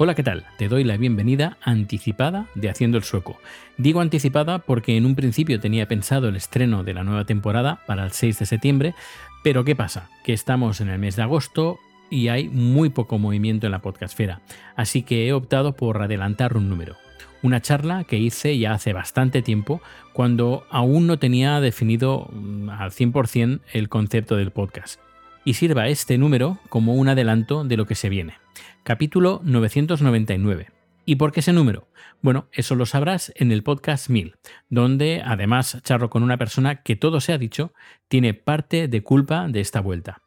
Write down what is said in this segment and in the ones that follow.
Hola, ¿qué tal? Te doy la bienvenida anticipada de Haciendo el Sueco. Digo anticipada porque en un principio tenía pensado el estreno de la nueva temporada para el 6 de septiembre, pero ¿qué pasa? Que estamos en el mes de agosto y hay muy poco movimiento en la podcastfera, así que he optado por adelantar un número. Una charla que hice ya hace bastante tiempo, cuando aún no tenía definido mm, al 100% el concepto del podcast. Y sirva este número como un adelanto de lo que se viene capítulo 999. ¿Y por qué ese número? Bueno, eso lo sabrás en el podcast 1000, donde además charro con una persona que todo se ha dicho, tiene parte de culpa de esta vuelta,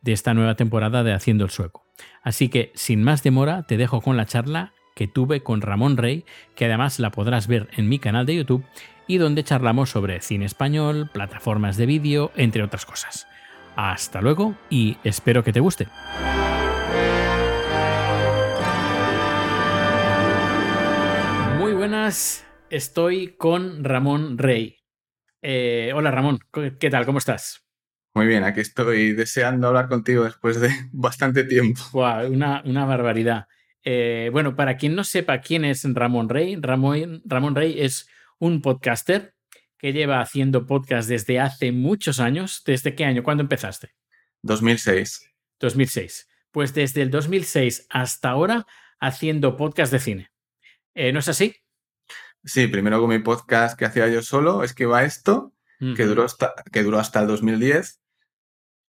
de esta nueva temporada de Haciendo el Sueco. Así que, sin más demora, te dejo con la charla que tuve con Ramón Rey, que además la podrás ver en mi canal de YouTube, y donde charlamos sobre cine español, plataformas de vídeo, entre otras cosas. Hasta luego y espero que te guste. Estoy con Ramón Rey. Eh, hola Ramón, ¿qué tal? ¿Cómo estás? Muy bien, aquí estoy deseando hablar contigo después de bastante tiempo. una, una, barbaridad. Eh, bueno, para quien no sepa quién es Ramón Rey, Ramón, Ramón Rey es un podcaster que lleva haciendo podcast desde hace muchos años. ¿Desde qué año? ¿Cuándo empezaste? 2006. 2006. Pues desde el 2006 hasta ahora haciendo podcast de cine. Eh, ¿No es así? Sí, primero con mi podcast que hacía yo solo, es que va esto, que, duró hasta, que duró hasta el 2010.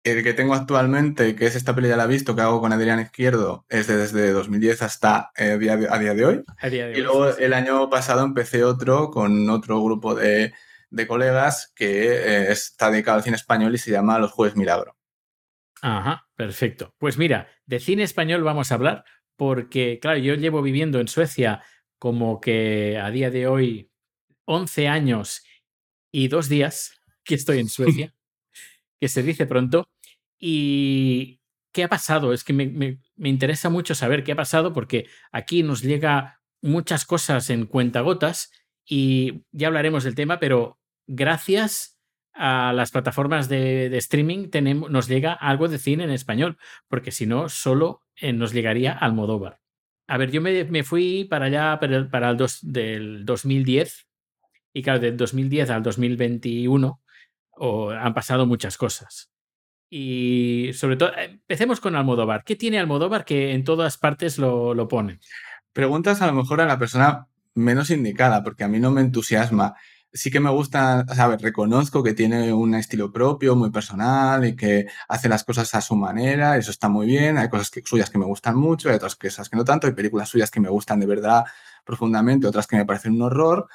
El que tengo actualmente, que es esta peli ya la he visto, que hago con Adrián Izquierdo, es desde 2010 hasta eh, a día de hoy. y luego el año pasado empecé otro con otro grupo de, colegas que eh, está dedicado al cine español y se llama Los Jueves Milagro. Ajá, perfecto. Pues mira, de cine español vamos a hablar porque, claro, yo llevo viviendo en Suecia como que a día de hoy, 11 años y dos días que estoy en Suecia, que se dice pronto. ¿Y qué ha pasado? Es que me, me, interesa mucho saber qué ha pasado porque aquí nos llega muchas cosas en cuentagotas y ya hablaremos del tema, pero gracias a las plataformas de, streaming tenemos, nos llega algo de cine en español, porque si no, solo eh, nos llegaría al Modóvar. A ver, yo me, fui para allá para el, dos, del 2010 y claro, del 2010 al 2021 han pasado muchas cosas. Y sobre todo, empecemos con Almodóvar. ¿Qué tiene Almodóvar que en todas partes lo, lo pone? Preguntas a lo mejor a la persona menos indicada, porque a mí no me entusiasma sí que me gusta, ¿sabes? Reconozco que tiene un estilo propio, muy personal y que hace las cosas a su manera, eso está muy bien. Hay cosas suyas que me gustan mucho, hay otras cosas que no tanto, hay películas suyas que me gustan de verdad profundamente, otras que me parecen un horror,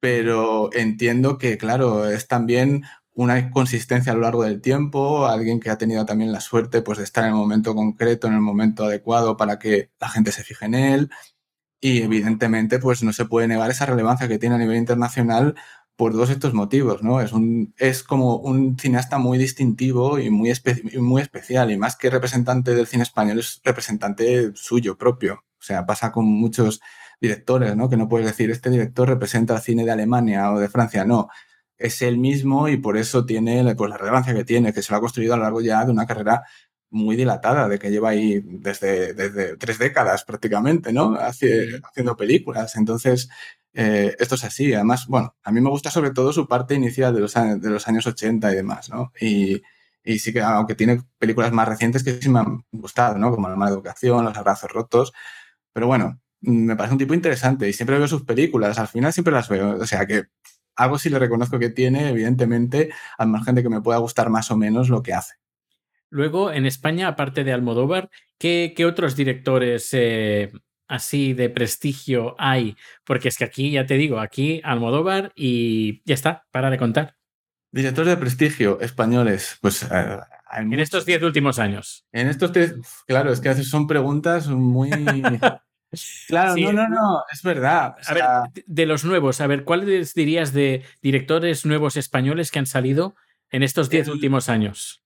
pero entiendo que, claro, es también una consistencia a lo largo del tiempo, alguien que ha tenido también la suerte pues, de estar en el momento concreto, en el momento adecuado para que la gente se fije en él y evidentemente, pues no se puede negar esa relevancia que tiene a nivel internacional por todos estos motivos, ¿no? Es, un, es como un cineasta muy distintivo y muy, muy especial, y más que representante del cine español, es representante suyo propio. O sea, pasa con muchos directores, ¿no? Que no puedes decir, este director representa el cine de Alemania o de Francia, no. Es él mismo y por eso tiene pues, la relevancia que tiene, que se lo ha construido a lo largo ya de una carrera muy dilatada, de que lleva ahí desde, desde tres décadas prácticamente, ¿no? haciendo películas. Entonces, eh, esto es así. Además, bueno, a mí me gusta sobre todo su parte inicial de los, de los años 80 y demás, ¿no? Y, y, sí que, aunque tiene películas más recientes que sí me han gustado, ¿no? Como La mala educación, Los abrazos rotos. Pero bueno, me parece un tipo interesante y siempre veo sus películas. Al final siempre las veo. O sea que algo sí le reconozco que tiene, evidentemente, al margen de que me pueda gustar más o menos lo que hace. Luego, en España, aparte de Almodóvar, ¿qué, otros directores eh, así de prestigio hay? Porque es que aquí, ya te digo, aquí Almodóvar y ya está, para de contar. Directores de prestigio españoles, pues... Eh, en estos diez últimos años. En estos tres, claro, es que son preguntas muy... Claro, no, no, no, es verdad. a ver, de los nuevos, a ver, ¿cuáles dirías de directores nuevos españoles que han salido en estos diez últimos años?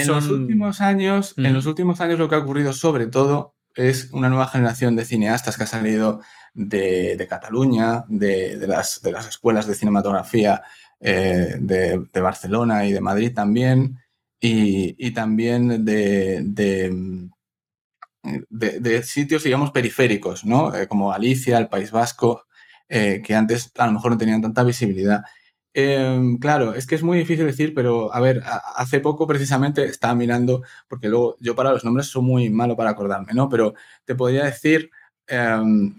En los últimos años, en los últimos años lo que ha ocurrido sobre todo es una nueva generación de cineastas que ha salido de, Cataluña, de, las, de, las, escuelas de cinematografía eh, de, Barcelona y de Madrid también, y, también de, de, sitios, digamos, periféricos, ¿no? Eh, como Galicia, el País Vasco, eh, que antes a lo mejor no tenían tanta visibilidad. Em, claro, es que es muy difícil decir, pero a ver, hace poco precisamente estaba mirando, porque luego yo para los nombres soy muy malo para acordarme, ¿no? Pero te podría decir, em,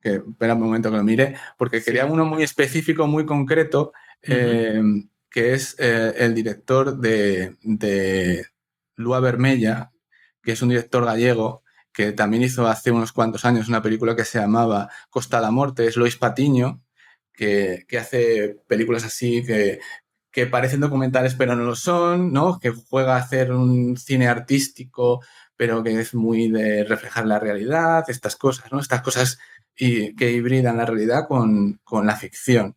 que espera un momento que lo mire, porque quería uno muy específico, muy concreto, em, que es eh, el director de, de Lua Vermella, que es un director gallego que también hizo hace unos cuantos años una película que se llamaba Costa la Morte, es Lois Patiño, que, hace películas así que, que, parecen documentales pero no lo son, ¿no? Que juega a hacer un cine artístico pero que es muy de reflejar la realidad, estas cosas, ¿no? Estas cosas y, que hibridan la realidad con, con, la ficción.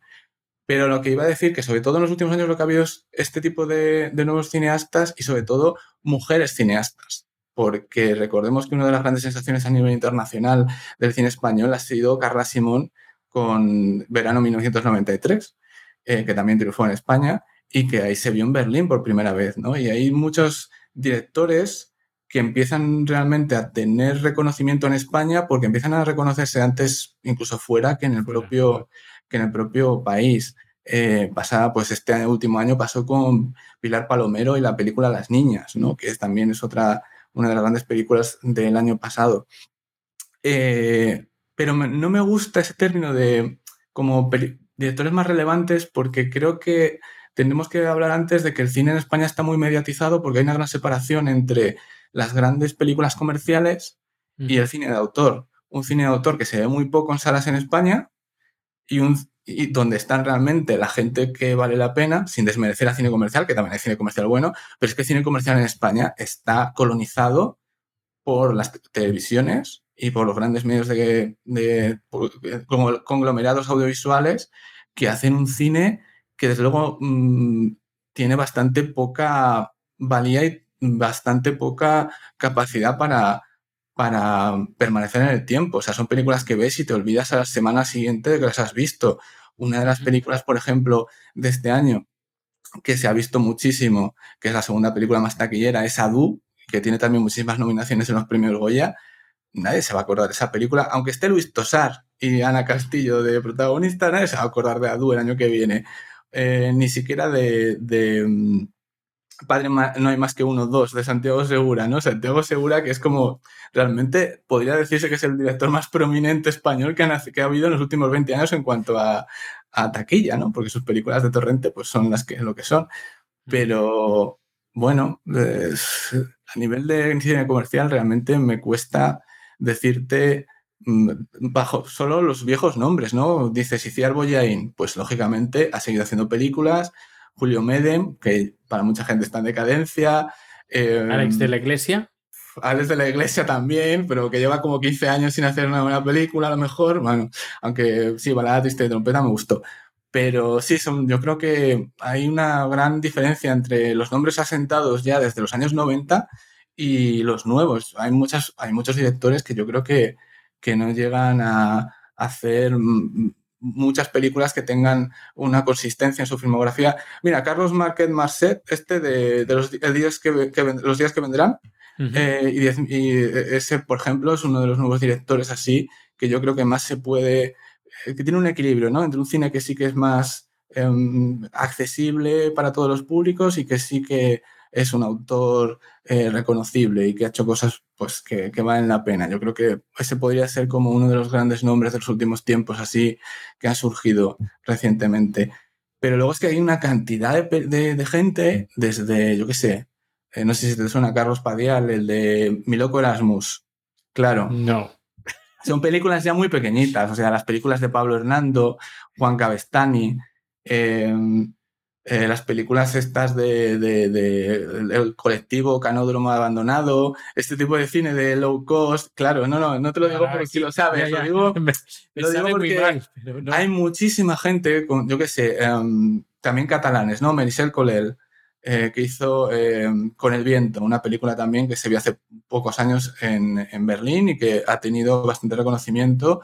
Pero lo que iba a decir que sobre todo en los últimos años lo que ha habido es este tipo de, de nuevos cineastas y sobre todo mujeres cineastas porque recordemos que una de las grandes sensaciones a nivel internacional del cine español ha sido Carla Simón con Verano 1993, eh, que también triunfó en España y que ahí se vio en Berlín por primera vez, ¿no? Y hay muchos directores que empiezan realmente a tener reconocimiento en España porque empiezan a reconocerse antes incluso fuera que en el propio, que en el propio país. Eh, pasada, pues este último año pasó con Pilar Palomero y la película Las Niñas, ¿no? que también es otra una de las grandes películas del año pasado. Eh, pero no me gusta ese término de como directores más relevantes porque creo que tenemos que hablar antes de que el cine en España está muy mediatizado porque hay una gran separación entre las grandes películas comerciales y el cine de autor. Un cine de autor que se ve muy poco en salas en España y un y donde están realmente la gente que vale la pena, sin desmerecer al cine comercial, que también hay cine comercial bueno, pero es que el cine comercial en España está colonizado por las televisiones y por los grandes medios de, de conglomerados audiovisuales que hacen un cine que desde luego mmm, tiene bastante poca valía y bastante poca capacidad para, para permanecer en el tiempo. O sea, son películas que ves y te olvidas a la semana siguiente de que las has visto. Una de las películas, por ejemplo, de este año, que se ha visto muchísimo, que es la segunda película más taquillera, es Adu, que tiene también muchísimas nominaciones en los premios Goya. Nadie se va a acordar de esa película, aunque esté Luis Tosar y Ana Castillo de protagonista, nadie se va a acordar de Adu el año que viene. Eh, ni siquiera de, de mm, Padre no hay más que uno, dos, de Santiago Segura, ¿no? Santiago Segura, que es como, realmente podría decirse que es el director más prominente español que ha, que ha habido en los últimos 20 años en cuanto a, a, taquilla, ¿no? Porque sus películas de Torrente, pues son las que, lo que son. Pero, bueno, a nivel de cine comercial, realmente me cuesta decirte mm, bajo solo los viejos nombres, ¿no? Dices Iciar Boyain, pues lógicamente ha seguido haciendo películas, Julio Medem, que para mucha gente está en decadencia. Eh, Alex de la Iglesia. Alex de la Iglesia también, pero que lleva como 15 años sin hacer una buena película, a lo mejor. Bueno, aunque sí, Balada Triste de Trompeta me gustó. Pero sí, son, yo creo que hay una gran diferencia entre los nombres asentados ya desde los años 90 y los nuevos. Hay, muchas, hay muchos directores que yo creo que, que no llegan a hacer muchas películas que tengan una consistencia en su filmografía. Mira, Carlos Marquet Marcet, este de, los, días que, los días que vendrán, eh, y, ese, por ejemplo, es uno de los nuevos directores así, que yo creo que más se puede, eh, que tiene un equilibrio, ¿no? Entre un cine que sí que es más em, accesible para todos los públicos y que sí que es un autor eh, reconocible y que ha hecho cosas pues, que, que, valen la pena. Yo creo que ese podría ser como uno de los grandes nombres de los últimos tiempos, así que ha surgido recientemente. Pero luego es que hay una cantidad de, de, gente, desde, yo qué sé, eh, no sé si te suena Carlos Padial, el de Mi Loco Erasmus. Claro. No. Son películas ya muy pequeñitas, o sea, las películas de Pablo Hernando, Juan Cabestani, eh, eh, las películas estas de, el colectivo Canódromo Abandonado, este tipo de cine de low cost, claro, no, no, no te lo digo porque si lo sabes, lo digo, porque hay muchísima gente, con, yo qué sé, em, también catalanes, ¿no? Merisel Colel, eh, que hizo em, Con el viento, una película también que se vio hace pocos años en, en Berlín y que ha tenido bastante reconocimiento.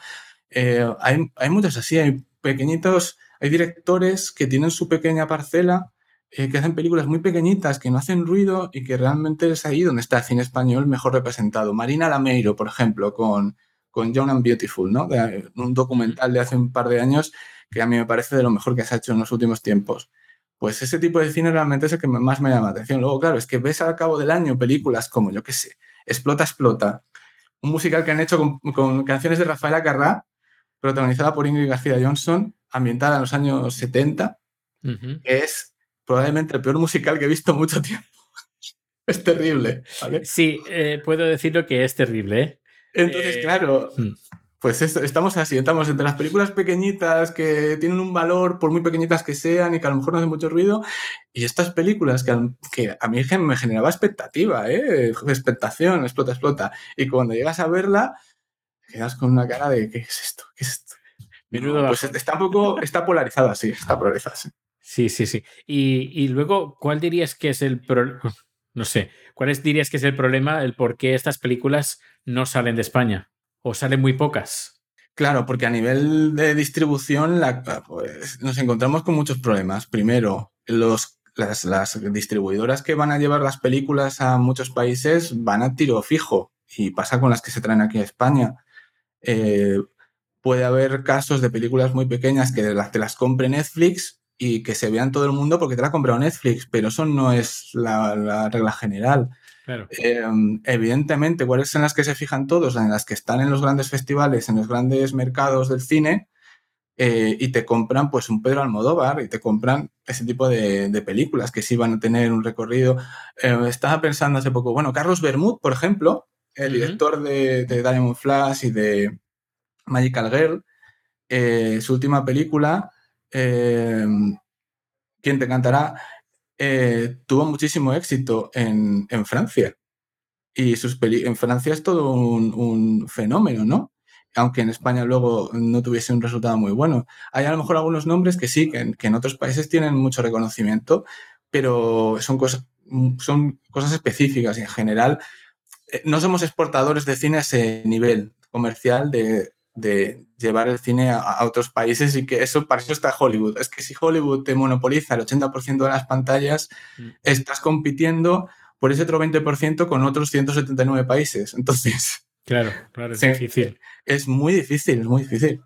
Eh, hay, hay muchos así, hay pequeñitos hay directores que tienen su pequeña parcela eh, que hacen películas muy pequeñitas, que no hacen ruido y que realmente es ahí donde está el cine español mejor representado. Marina Lameiro, por ejemplo, con, con Young and Beautiful, ¿no? un documental de hace un par de años que a mí me parece de lo mejor que se ha hecho en los últimos tiempos. Pues ese tipo de cine realmente es el que más me llama la atención. Luego, claro, es que ves al cabo del año películas como, yo qué sé, Explota, Explota, un musical que han hecho con, canciones de Rafaela Carrá, protagonizada por Ingrid García Johnson, ambientada en los años 70, que es probablemente el peor musical que he visto mucho tiempo. es terrible. Sí, eh, puedo decirlo que es terrible. ¿eh? Entonces, eh, claro, hmm. pues estamos así, estamos entre las películas pequeñitas que tienen un valor, por muy pequeñitas que sean y que a lo mejor no hacen mucho ruido, y estas películas que, que a mí me generaba expectativa, ¿eh? expectación, explota, explota. Y cuando llegas a verla, quedas con una cara de ¿qué es esto? ¿Qué es esto? pues está un poco, está polarizado así, está polarizado así. Sí, sí, sí. Y, luego, ¿cuál dirías que es el problema? No sé, ¿cuál dirías que es el problema, el por qué estas películas no salen de España? ¿O salen muy pocas? Claro, porque a nivel de distribución pues, nos encontramos con muchos problemas. Primero, los, las, distribuidoras que van a llevar las películas a muchos países van a tiro fijo y pasa con las que se traen aquí a España. Eh, puede haber casos de películas muy pequeñas que te las compre Netflix y que se vean todo el mundo porque te la ha comprado Netflix, pero eso no es la, regla general. Em, evidentemente, ¿cuáles son las que se fijan todos? En las que están en los grandes festivales, en los grandes mercados del cine, eh, y te compran pues un Pedro Almodóvar y te compran ese tipo de, películas que sí van a tener un recorrido. Eh, estaba pensando hace poco, bueno, Carlos Bermud, por ejemplo, el director de, de, Diamond Flash y de Magical Girl, eh, su última película eh, ¿Quién te cantará? Eh, tuvo muchísimo éxito en, Francia. Y sus en Francia es todo un, fenómeno, ¿no? Aunque en España luego no tuviese un resultado muy bueno. Hay a lo mejor algunos nombres que sí, que, en otros países tienen mucho reconocimiento, pero son cosas, son cosas específicas y en general no somos exportadores de cine a ese nivel comercial de, de llevar el cine a, otros países y que eso, para eso está Hollywood. Es que si Hollywood te monopoliza el 80% de las pantallas, mm. estás compitiendo por ese otro 20% con otros 179 países. Entonces... Claro, claro, es difícil. Es muy difícil, es muy difícil.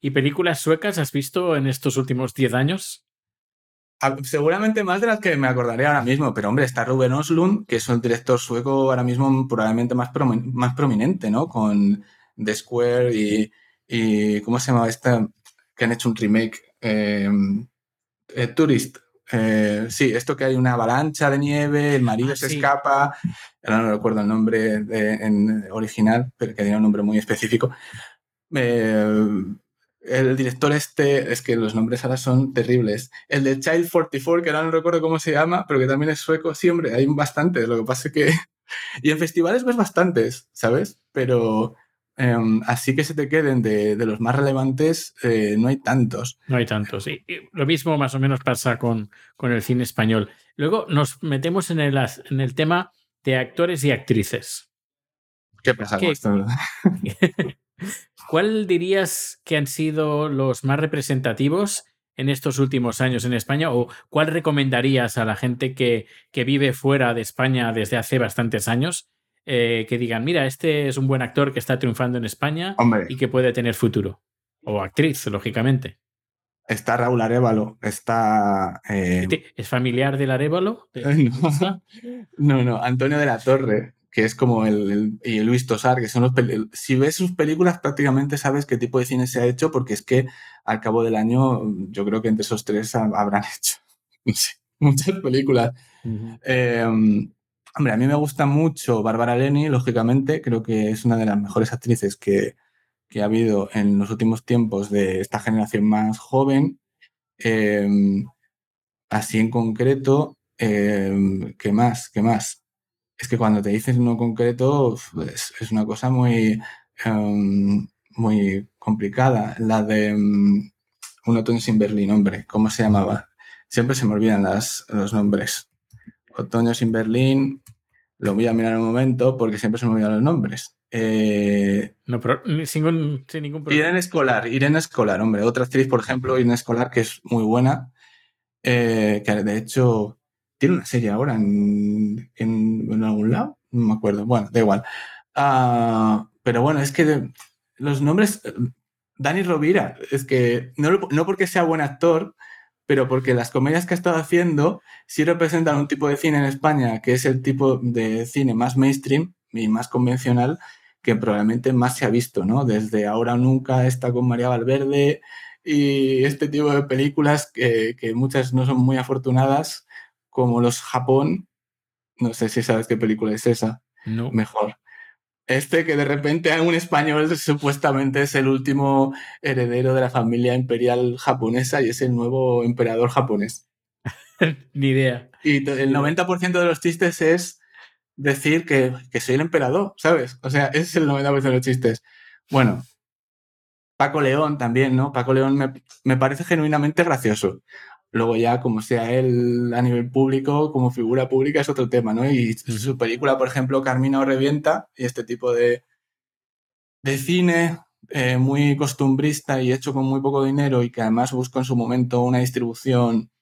¿Y películas suecas has visto en estos últimos 10 años? Ah, seguramente más de las que me acordaré ahora mismo, pero hombre, está Ruben Oslund, que es un director sueco ahora mismo probablemente más, más prominente, ¿no? Con The Square y, y ¿cómo se llama esta? Que han hecho un remake. Eh, eh, Tourist. Eh, sí, esto que hay una avalancha de nieve, el marido ah, se escapa, ahora no recuerdo el nombre en original, pero que tiene un nombre muy específico. El director este, es que los nombres ahora son terribles. El de Child 44, que ahora no recuerdo cómo se llama, pero que también es sueco. Sí, hombre, hay bastantes. Lo que pasa es que... y en festivales ves bastantes, ¿sabes? Pero Em, así que se te queden de, los más relevantes, eh, no hay tantos. No hay tantos. Y, lo mismo más o menos pasa con, con, el cine español. Luego nos metemos en el, en el tema de actores y actrices. ¿Qué pasa con esto? ¿Cuál dirías que han sido los más representativos en estos últimos años en España? ¿O cuál recomendarías a la gente que, que vive fuera de España desde hace bastantes años eh, que digan, mira, este es un buen actor que está triunfando en España y que puede tener futuro. O actriz, lógicamente. Está Raúl Arevalo, está... Eh, ¿Es familiar del Arevalo? No, no, Antonio de la Torre, que es como el, y Luis Tosar, que son los... Si ves sus películas prácticamente sabes qué tipo de cine se ha hecho, porque es que al cabo del año yo creo que entre esos tres habrán hecho muchas películas. Hombre, a mí me gusta mucho Bárbara Leni, lógicamente, creo que es una de las mejores actrices que, ha habido en los últimos tiempos de esta generación más joven. Em, así en concreto, em, ¿qué más? ¿Qué más? Es que cuando te dices uno concreto, es una cosa muy, em, muy complicada. La de Un otoño sin Berlín, hombre, ¿cómo se llamaba? Siempre se me olvidan los nombres. Otoño sin Berlín, lo voy a mirar un momento porque siempre se me olvidan los nombres. Eh, no, pero sin, ningún problema. Irene Escolar, Irene Escolar, hombre, otra actriz, por ejemplo, Irene Escolar, que es muy buena. eh, que de hecho tiene una serie ahora en, algún lado, no me acuerdo, bueno, da igual. Ah, pero bueno, es que los nombres, Dani Rovira, es que no, no porque sea buen actor, pero porque las comedias que ha estado haciendo sí representan un tipo de cine en España que es el tipo de cine más mainstream y más convencional que probablemente más se ha visto, ¿no? Desde Ahora o Nunca está con María Valverde y este tipo de películas que, muchas no son muy afortunadas, como Los Japón, no sé si sabes qué película es esa, no. mejor. Este que de repente un español supuestamente es el último heredero de la familia imperial japonesa y es el nuevo emperador japonés. Ni idea. Y el 90% de los chistes es decir que, soy el emperador, ¿sabes? O sea, ese es el 90% de los chistes. Bueno, Paco León también, ¿no? Paco León me, me parece genuinamente gracioso. Luego ya, como sea él a nivel público, como figura pública, es otro tema, ¿no? Y su película, por ejemplo, Carmina o Revienta, y este tipo de, de cine eh, muy costumbrista y hecho con muy poco dinero y que además busca en su momento una distribución,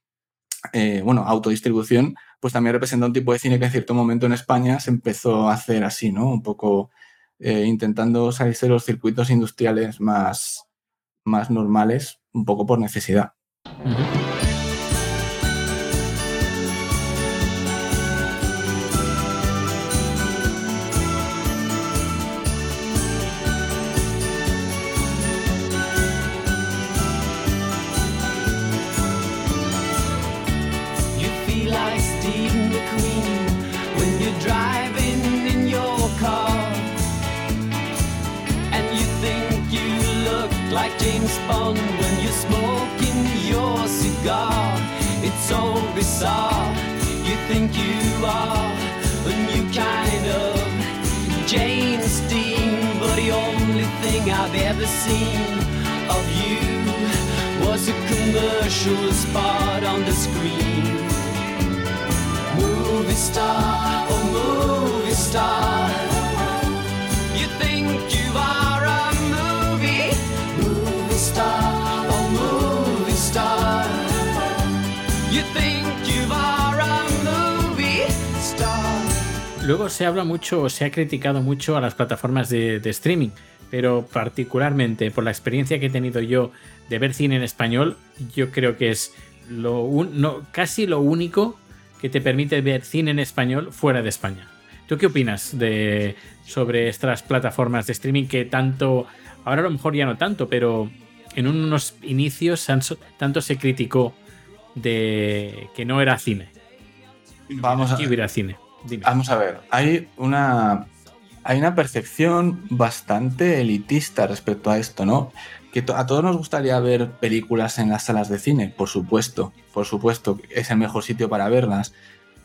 eh, bueno, autodistribución, pues también representa un tipo de cine que en cierto momento en España se empezó a hacer así, ¿no? Un poco eh, intentando salirse de los circuitos industriales más, más normales, un poco por necesidad. Mucho, se ha criticado mucho a las plataformas de, streaming, pero particularmente por la experiencia que he tenido yo de ver cine en español, yo creo que es lo casi lo único que te permite ver cine en español fuera de España. ¿Tú qué opinas de, sobre estas plataformas de streaming que tanto, ahora a lo mejor ya no tanto, pero en unos inicios tanto se criticó de que no era cine? Vamos a ver. cine. Vamos a ver, hay una, hay una percepción bastante elitista respecto a esto, ¿no? Que a todos nos gustaría ver películas en las salas de cine, por supuesto, por supuesto, es el mejor sitio para verlas,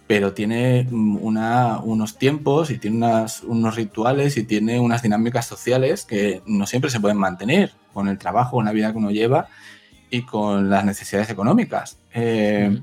pero tiene una, unos tiempos y tiene unos rituales y tiene unas dinámicas sociales que no siempre se pueden mantener con el trabajo, con la vida que uno lleva y con las necesidades económicas. Eh,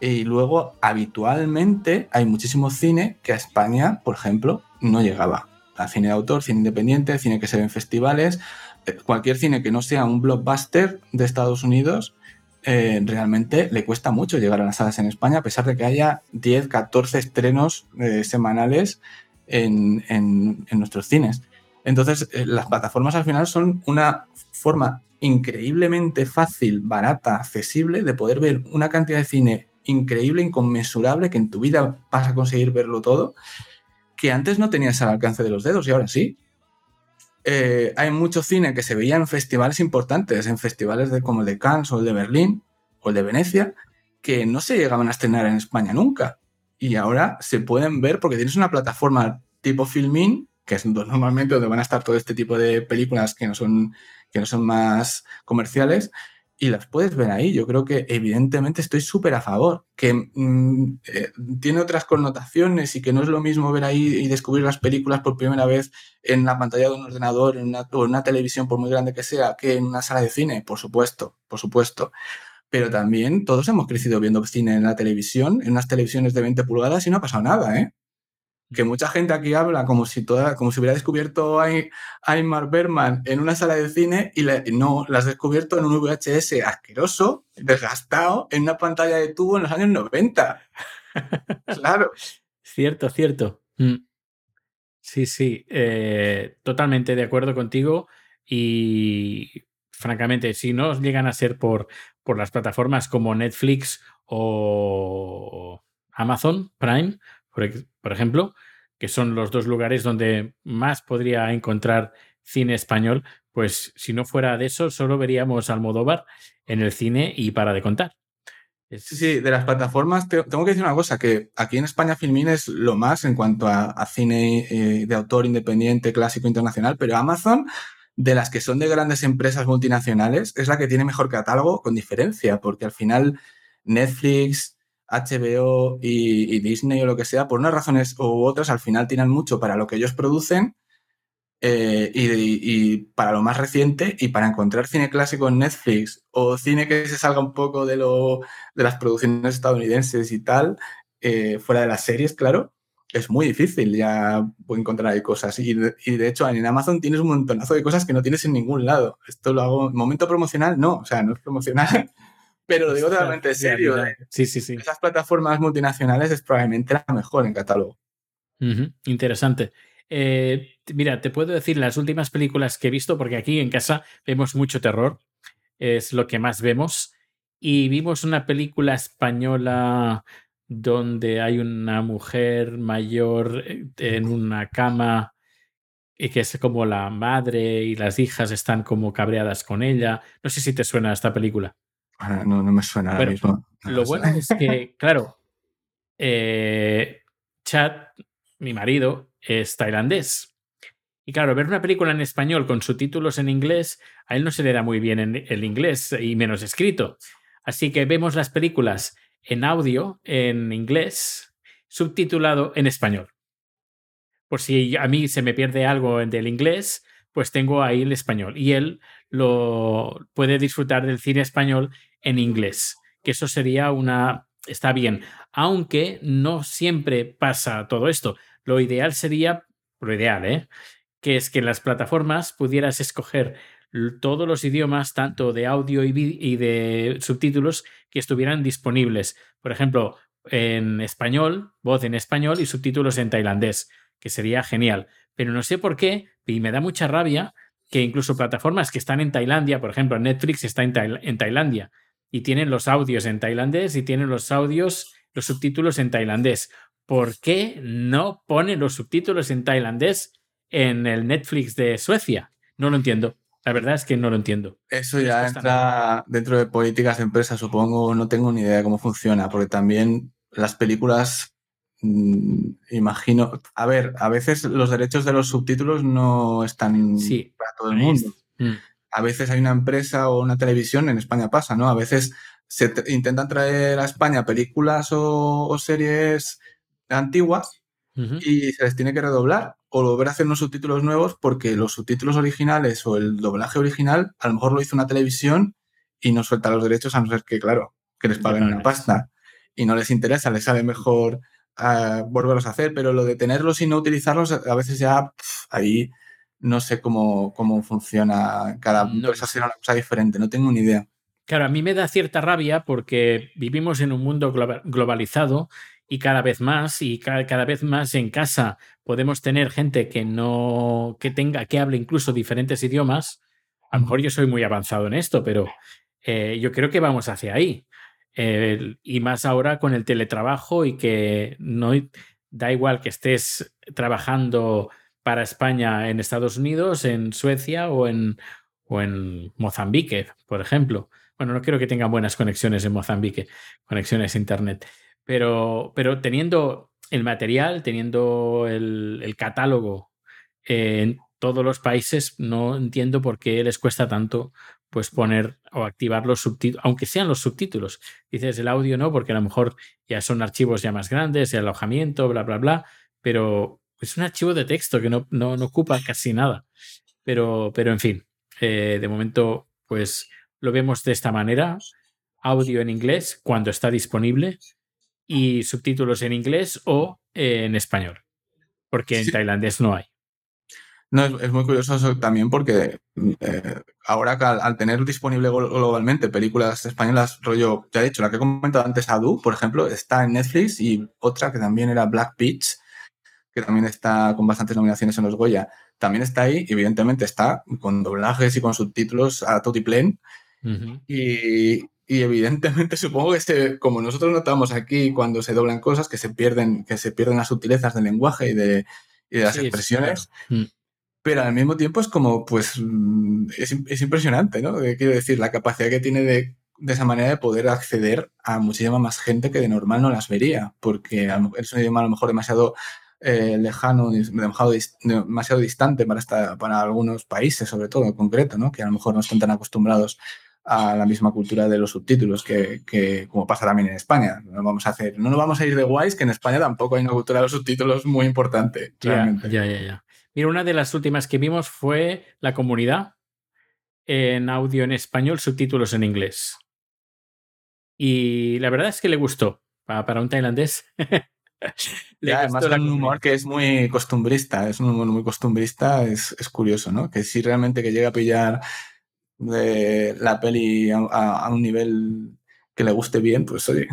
y luego, habitualmente, hay muchísimo cine que a España, por ejemplo, no llegaba. A cine de autor, cine independiente, cine que se ve en festivales, eh, cualquier cine que no sea un blockbuster de Estados Unidos, eh, realmente le cuesta mucho llegar a las salas en España, a pesar de que haya 10, 14 estrenos eh, semanales en, en, nuestros cines. Entonces, las plataformas al final son una forma increíblemente fácil, barata, accesible de poder ver una cantidad de cine increíble, inconmensurable, que en tu vida vas a conseguir verlo todo, que antes no tenías al alcance de los dedos y ahora sí. Eh, hay mucho cine que se veía en festivales importantes, en festivales de, como el de Cannes o el de Berlín o el de Venecia, que no se llegaban a estrenar en España nunca. Y ahora se pueden ver porque tienes una plataforma tipo Filmin, que es normalmente donde van a estar todo este tipo de películas que no son, que no son más comerciales, y las puedes ver ahí. Yo creo que evidentemente estoy súper a favor, que mm, eh, tiene otras connotaciones y que no es lo mismo ver ahí y descubrir las películas por primera vez en la pantalla de un ordenador en una, o en una televisión, por muy grande que sea, que en una sala de cine, por supuesto, por supuesto. Pero también todos hemos crecido viendo cine en la televisión, en unas televisiones de 20 pulgadas y no ha pasado nada, ¿eh? Que mucha gente aquí habla como si toda, como si hubiera descubierto a Aymar Berman en una sala de cine y no, la has descubierto en un VHS asqueroso, desgastado, en una pantalla de tubo en los años 90. claro. Cierto, cierto. Mm. Sí, sí, eh, totalmente de acuerdo contigo y francamente, si no llegan a ser por, por las plataformas como Netflix o Amazon Prime, por, ejemplo, que son los dos lugares donde más podría encontrar cine español, pues si no fuera de eso, solo veríamos Almodóvar en el cine y para de contar. Sí, sí, de las plataformas, tengo que decir una cosa, que aquí en España Filmin es lo más en cuanto a, cine eh, de autor independiente, clásico, internacional, pero Amazon, de las que son de grandes empresas multinacionales, es la que tiene mejor catálogo con diferencia, porque al final Netflix, HBO y, Disney o lo que sea, por unas razones u otras, al final tienen mucho para lo que ellos producen eh, y, para lo más reciente y para encontrar cine clásico en Netflix o cine que se salga un poco de, lo, de las producciones estadounidenses y tal, eh, fuera de las series, claro, es muy difícil ya encontrar ahí cosas. Y de, y de, hecho en Amazon tienes un montonazo de cosas que no tienes en ningún lado. Esto lo hago, momento promocional, no, o sea, no es promocional. Pero lo digo totalmente serio. Sí, sí, sí. Esas plataformas multinacionales es probablemente la mejor en catálogo. Interesante. Eh, mira, te puedo decir las últimas películas que he visto, porque aquí en casa vemos mucho terror, es lo que más vemos. Y vimos una película española donde hay una mujer mayor eh, en una cama y que es como la madre y las hijas están como cabreadas con ella. No sé si te suena esta película. No, me suena ahora mismo. lo bueno es que, claro, eh, Chad, mi marido, es tailandés. Y claro, ver una película en español con subtítulos en inglés, a él no se le da muy bien en el inglés y menos escrito. Así que vemos las películas en audio, en inglés, subtitulado en español. Por si a mí se me pierde algo del inglés, pues tengo ahí el español. Y él lo puede disfrutar del cine español en inglés, que eso sería una... Está bien, aunque no siempre pasa todo esto. Lo ideal sería, lo ideal, ¿eh? que es que en las plataformas pudieras escoger todos los idiomas, tanto de audio y, y, de subtítulos, que estuvieran disponibles. Por ejemplo, en español, voz en español y subtítulos en tailandés, que sería genial. Pero no sé por qué, y me da mucha rabia que incluso plataformas que están en Tailandia, por ejemplo, Netflix está en, en Tailandia, y tienen los audios en tailandés y tienen los audios, los subtítulos en tailandés. ¿Por qué no pone los subtítulos en tailandés en el Netflix de Suecia? No lo entiendo. La verdad es que no lo entiendo. Eso ya entra dentro de políticas de empresa, supongo. No tengo ni idea de cómo funciona, porque también las películas, imagino. A ver, a veces los derechos de los subtítulos no están para todo el mundo. Mm a veces hay una empresa o una televisión, en España pasa, ¿no? A veces se intentan traer a España películas o, series antiguas y se les tiene que redoblar o volver a hacer unos subtítulos nuevos porque los subtítulos originales o el doblaje original a lo mejor lo hizo una televisión y no suelta los derechos a no ser que, claro, que les paguen una pasta y no les interesa, les sale mejor uh, volverlos a hacer, pero lo de tenerlos y no utilizarlos a veces ya ahí no sé cómo, cómo funciona cada no. empresa será una cosa diferente, no tengo ni idea. Claro, a mí me da cierta rabia porque vivimos en un mundo globalizado y cada vez más y cada, vez más en casa podemos tener gente que no que tenga que hable incluso diferentes idiomas. A lo mejor yo soy muy avanzado en esto, pero eh, yo creo que vamos hacia ahí. Y más ahora con el teletrabajo y que no da igual que estés trabajando para España en Estados Unidos, en Suecia o en, o en Mozambique, por ejemplo. Bueno, no quiero que tengan buenas conexiones en Mozambique, conexiones a Internet, pero, pero teniendo el material, teniendo el, catálogo en todos los países, no entiendo por qué les cuesta tanto pues poner o activar los subtítulos, aunque sean los subtítulos. Dices el audio no, porque a lo mejor ya son archivos ya más grandes, el alojamiento, bla, bla, bla, pero es un archivo de texto que no, no, ocupa casi nada. Pero, pero en fin, eh, de momento, pues lo vemos de esta manera. Audio en inglés cuando está disponible y subtítulos en inglés o en español. Porque en tailandés no hay. No, es, muy curioso eso también porque eh, ahora al, tener disponible globalmente películas españolas, rollo, ya he dicho, la que he comentado antes, Adu, por ejemplo, está en Netflix y otra que también era Black Beach, que también está con bastantes nominaciones en los Goya, también está ahí, evidentemente está con doblajes y con subtítulos a todo y, y, evidentemente supongo que este, como nosotros notamos aquí cuando se doblan cosas, que se pierden, que se pierden las sutilezas del lenguaje y de, y de las expresiones. Mm. Pero al mismo tiempo es como, pues, mm, es, es impresionante, ¿no? Eh, quiero decir, la capacidad que tiene de, de esa manera de poder acceder a muchísima más gente que de normal no las vería, porque es un idioma a lo mejor demasiado eh, lejano, demasiado, demasiado distante para, esta, para algunos países, sobre todo en concreto, ¿no? que a lo mejor no están tan acostumbrados a la misma cultura de los subtítulos que, que, como pasa también en España. No vamos a hacer, no nos vamos a ir de guays, que en España tampoco hay una cultura de los subtítulos muy importante. Ya, ya, ya, ya. Mira, una de las últimas que vimos fue La Comunidad en audio en español, subtítulos en inglés. Y la verdad es que le gustó. Para, un tailandés. le además es un humor que es muy costumbrista, es un humor muy costumbrista, es, es curioso, ¿no? Que si realmente que llega a pillar de la peli a, un nivel que le guste bien, pues oye.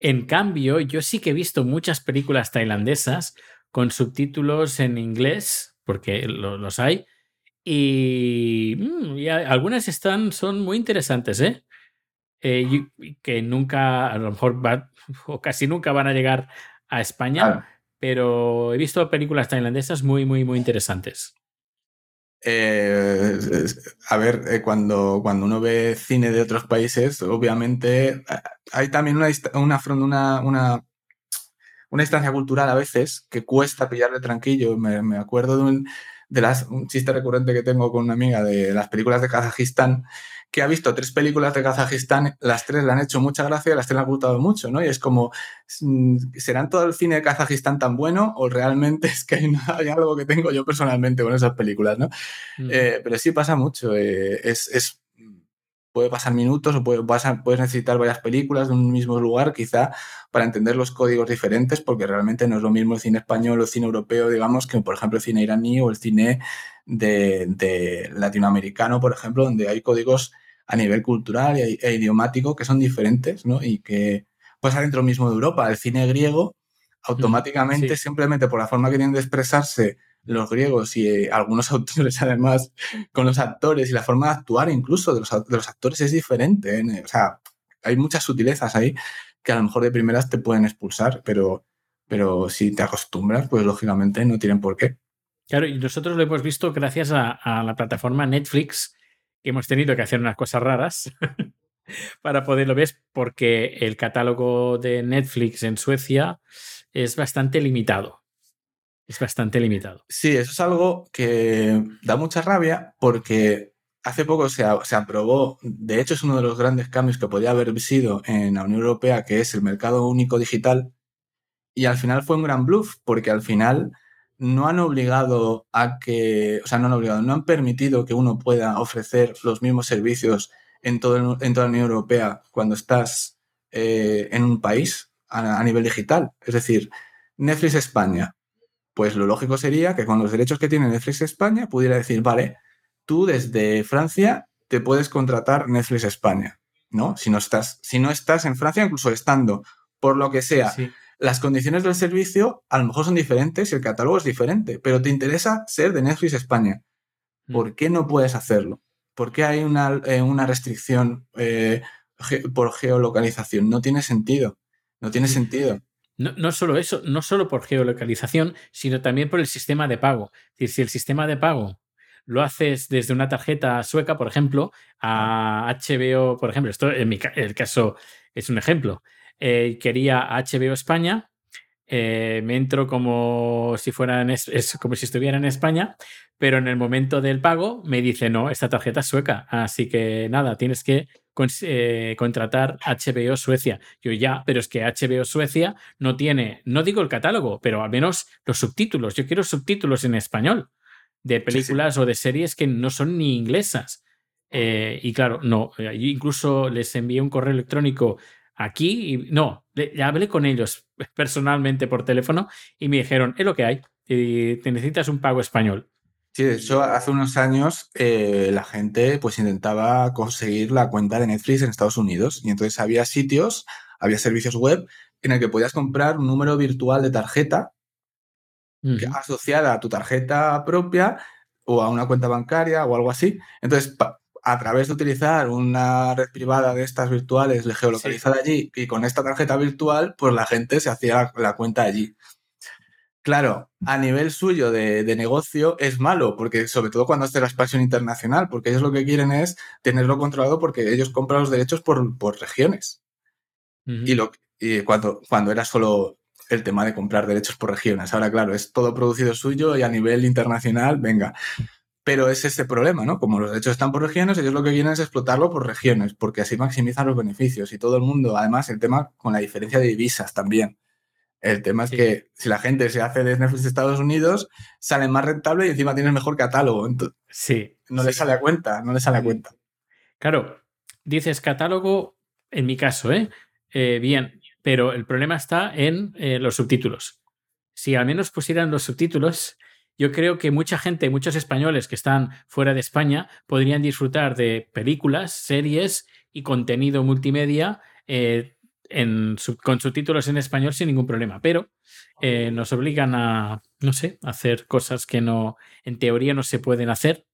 En cambio, yo sí que he visto muchas películas tailandesas con subtítulos en inglés, porque los hay, y, mm, algunas están, son muy interesantes, ¿eh? ¿eh? que nunca, a lo mejor o casi nunca van a llegar a España, pero he visto películas tailandesas muy, muy, muy interesantes. Eh, a ver, eh, cuando, cuando uno ve cine de otros países, obviamente hay también una, una, una, una instancia cultural a veces que cuesta pillarle tranquillo. Me, acuerdo de un, de las, un chiste recurrente que tengo con una amiga de las películas de Kazajistán, que ha visto tres películas de Kazajistán, las tres le han hecho mucha gracia y las tres le han gustado mucho, ¿no? Y es como, mm, ¿serán todo el cine de Kazajistán tan bueno o realmente es que hay, algo que tengo yo personalmente con esas películas, ¿no? Eh, pero sí pasa mucho. Eh, es, es puede pasar minutos o puede, puedes necesitar varias películas de un mismo lugar, quizá para entender los códigos diferentes, porque realmente no es lo mismo el cine español o el cine europeo, digamos, que por ejemplo el cine iraní o el cine de, latinoamericano, por ejemplo, donde hay códigos a nivel cultural e, e, idiomático que son diferentes, ¿no? Y que pasa dentro mismo de Europa. El cine griego, automáticamente, simplemente por la forma que tienen de expresarse los griegos y eh, algunos autores además con los actores y la forma de actuar incluso de los, de los actores es diferente. ¿eh? O sea, hay muchas sutilezas ahí que a lo mejor de primeras te pueden expulsar, pero, pero si te acostumbras, pues lógicamente no tienen por qué. Claro, y nosotros lo hemos visto gracias a, a la plataforma Netflix, que hemos tenido que hacer unas cosas raras para poderlo ver, porque el catálogo de Netflix en Suecia es bastante limitado. Es bastante limitado. Sí, eso es algo que da mucha rabia porque hace poco se, aprobó, de hecho es uno de los grandes cambios que podría haber sido en la Unión Europea, que es el mercado único digital, y al final fue un gran bluff porque al final no han obligado a que, o sea, no han obligado, no han permitido que uno pueda ofrecer los mismos servicios en, en toda la Unión Europea cuando estás eh, en un país a nivel digital. Es decir, Netflix España pues lo lógico sería que con los derechos que tiene Netflix España pudiera decir, vale, tú desde Francia te puedes contratar Netflix España, ¿no? Si no estás, si no estás en Francia, incluso estando, por lo que sea, las condiciones del servicio a lo mejor son diferentes y el catálogo es diferente, pero te interesa ser de Netflix España. Mm. ¿Por qué no puedes hacerlo? ¿Por qué hay una, eh, una restricción eh, por geolocalización? No tiene sentido. No tiene sentido. No, no, solo eso, no solo por geolocalización, sino también por el sistema de pago. Es decir, si el sistema de pago lo haces desde una tarjeta sueca, por ejemplo, a HBO, por ejemplo, esto en mi el caso es un ejemplo. Eh, quería HBO España, eh, me entro como si fuera es como si estuviera en España, pero en el momento del pago me dice no, esta tarjeta es sueca, así que nada, tienes que eh, contratar HBO Suecia. Yo ya, pero es que HBO Suecia no tiene, no digo el catálogo, pero al menos los subtítulos. Yo quiero subtítulos en español de películas o de series que no son ni inglesas. Eh, y claro, no, incluso les envié un correo electrónico aquí, no, ya hablé con ellos personalmente por teléfono y me dijeron, es lo que hay, y te necesitas un pago español. Sí, de hecho, hace unos años eh, la gente pues intentaba conseguir la cuenta de Netflix en Estados Unidos y entonces había sitios, había servicios web en el que podías comprar un número virtual de tarjeta asociada a tu tarjeta propia o a una cuenta bancaria o algo así. Entonces, a través de utilizar una red privada de estas virtuales geolocalizada allí y con esta tarjeta virtual, pues la gente se hacía la, cuenta allí. Claro, a nivel suyo de, negocio es malo, porque sobre todo cuando hace la expansión internacional, porque ellos lo que quieren es tenerlo controlado porque ellos compran los derechos por, por regiones. Y, lo, y cuando, cuando era solo el tema de comprar derechos por regiones. Ahora, claro, es todo producido suyo y a nivel internacional, venga. Pero es ese problema, ¿no? Como los derechos están por regiones, ellos lo que quieren es explotarlo por regiones, porque así maximizan los beneficios y todo el mundo, además, el tema con la diferencia de divisas también. El tema es que si la gente se hace de Netflix de Estados Unidos, sale más rentable y encima tienes mejor catálogo. Entonces, sí. No le sale a cuenta, no le sale a cuenta. Claro, dices catálogo, en mi caso, ¿eh? eh bien, pero el problema está en eh, los subtítulos. Si al menos pusieran los subtítulos, yo creo que mucha gente, muchos españoles que están fuera de España, podrían disfrutar de películas, series y contenido multimedia eh, con subtítulos en español sin ningún problema. Pero eh, nos obligan a, no sé, a hacer cosas que no, en teoría no se pueden hacer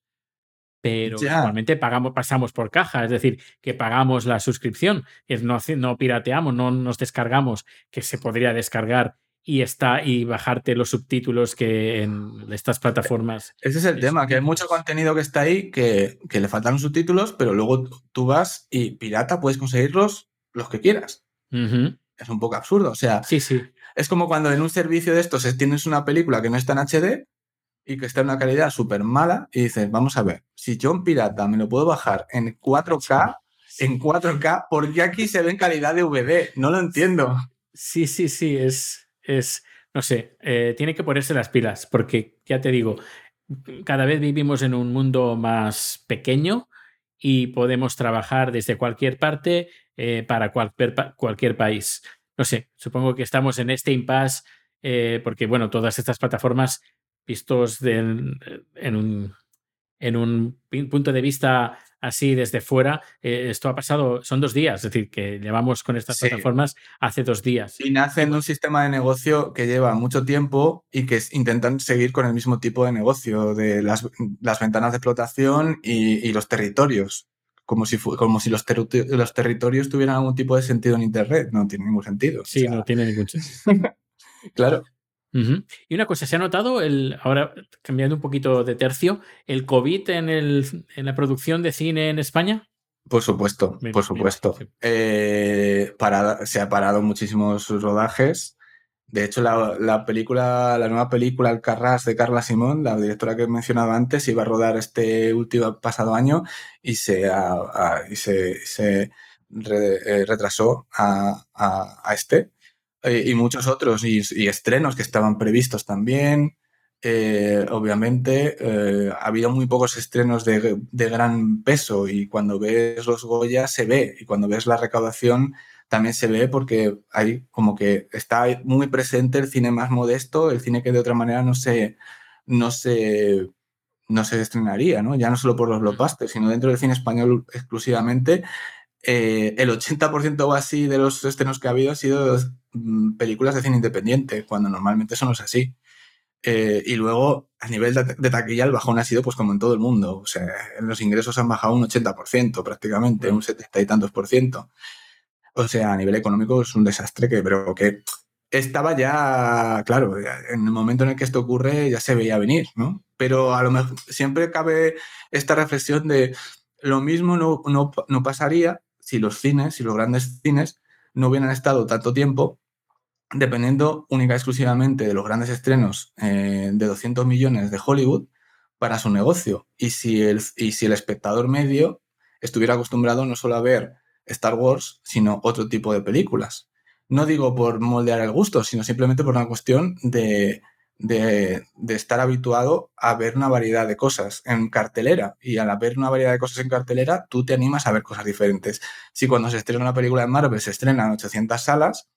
pero igualmente pagamos, pasamos por caja, es decir, que pagamos la suscripción, no, no pirateamos, no nos descargamos, que se podría descargar y está y bajarte los subtítulos que en estas plataformas. Ese es el tema, que hay mucho contenido que está ahí que, le faltan los subtítulos, pero luego tú vas y pirata puedes conseguirlos los que quieras. Es un poco absurdo, o sea, sí, sí. es como cuando en un servicio de estos tienes una película que no está en HD, y que está en una calidad súper mala y dices, vamos a ver, si yo en pirata me lo puedo bajar en 4K, en 4K, ¿por qué aquí se ve en calidad de VD? No lo entiendo. Sí, sí, sí, es, es no sé, eh, tiene que ponerse las pilas, porque ya te digo, cada vez vivimos en un mundo más pequeño y podemos trabajar desde cualquier parte eh, para cualquier, país. No sé, supongo que estamos en este impasse eh, porque, bueno, todas estas plataformas vistos en, un, en un punto de vista así desde fuera, eh, esto ha pasado, son dos días, es decir, que llevamos con estas plataformas hace dos días. Y nace en un sistema de negocio que lleva mucho tiempo y que intentan seguir con el mismo tipo de negocio, de las, ventanas de explotación y, los territorios. Como si, como si los, los, territorios tuvieran algún tipo de sentido en Internet. No tiene ningún sentido. Sí, no tiene ningún sentido. claro. Y una cosa, ¿se ha notado, el, ahora cambiando un poquito de tercio, el COVID en, el, en la producción de cine en España? Por supuesto, por supuesto. Eh, se ha parado muchísimos rodajes. De hecho, la, película, la nueva película El Carras de Carla Simón, la directora que he mencionado antes, iba a rodar este último pasado año y se, se, eh, retrasó a, a este. Eh, y muchos otros, y, estrenos que estaban previstos también. Eh, obviamente, eh, ha habido muy pocos estrenos de, gran peso y cuando ves los Goya se ve y cuando ves la recaudación también se ve porque hay como que está muy presente el cine más modesto, el cine que de otra manera no se, no se, no se estrenaría, ¿no? ya no solo por los blockbusters, sino dentro del cine español exclusivamente. El 80% o así de los estrenos que ha habido ha sido Mm, películas de cine independiente, cuando normalmente eso no es así. Eh, y luego, a nivel de, taquilla, el bajón ha sido pues como en todo el mundo. O sea, los ingresos han bajado un 80% prácticamente, un 70 y tantos por ciento. O sea, a nivel económico es un desastre que, pero que estaba ya, claro, en el momento en el que esto ocurre ya se veía venir, ¿no? Pero a lo mejor siempre cabe esta reflexión de lo mismo no, no, no pasaría si los cines, si los grandes cines no hubieran estado tanto tiempo dependiendo única y exclusivamente de los grandes estrenos eh, de 200 millones de Hollywood para su negocio. Y si, el, y si el espectador medio estuviera acostumbrado no solo a ver Star Wars, sino otro tipo de películas. No digo por moldear el gusto, sino simplemente por una cuestión de, de, estar habituado a ver una variedad de cosas en cartelera. Y al ver una variedad de cosas en cartelera, tú te animas a ver cosas diferentes. Si cuando se estrena una película de Marvel se estrena en 800 salas,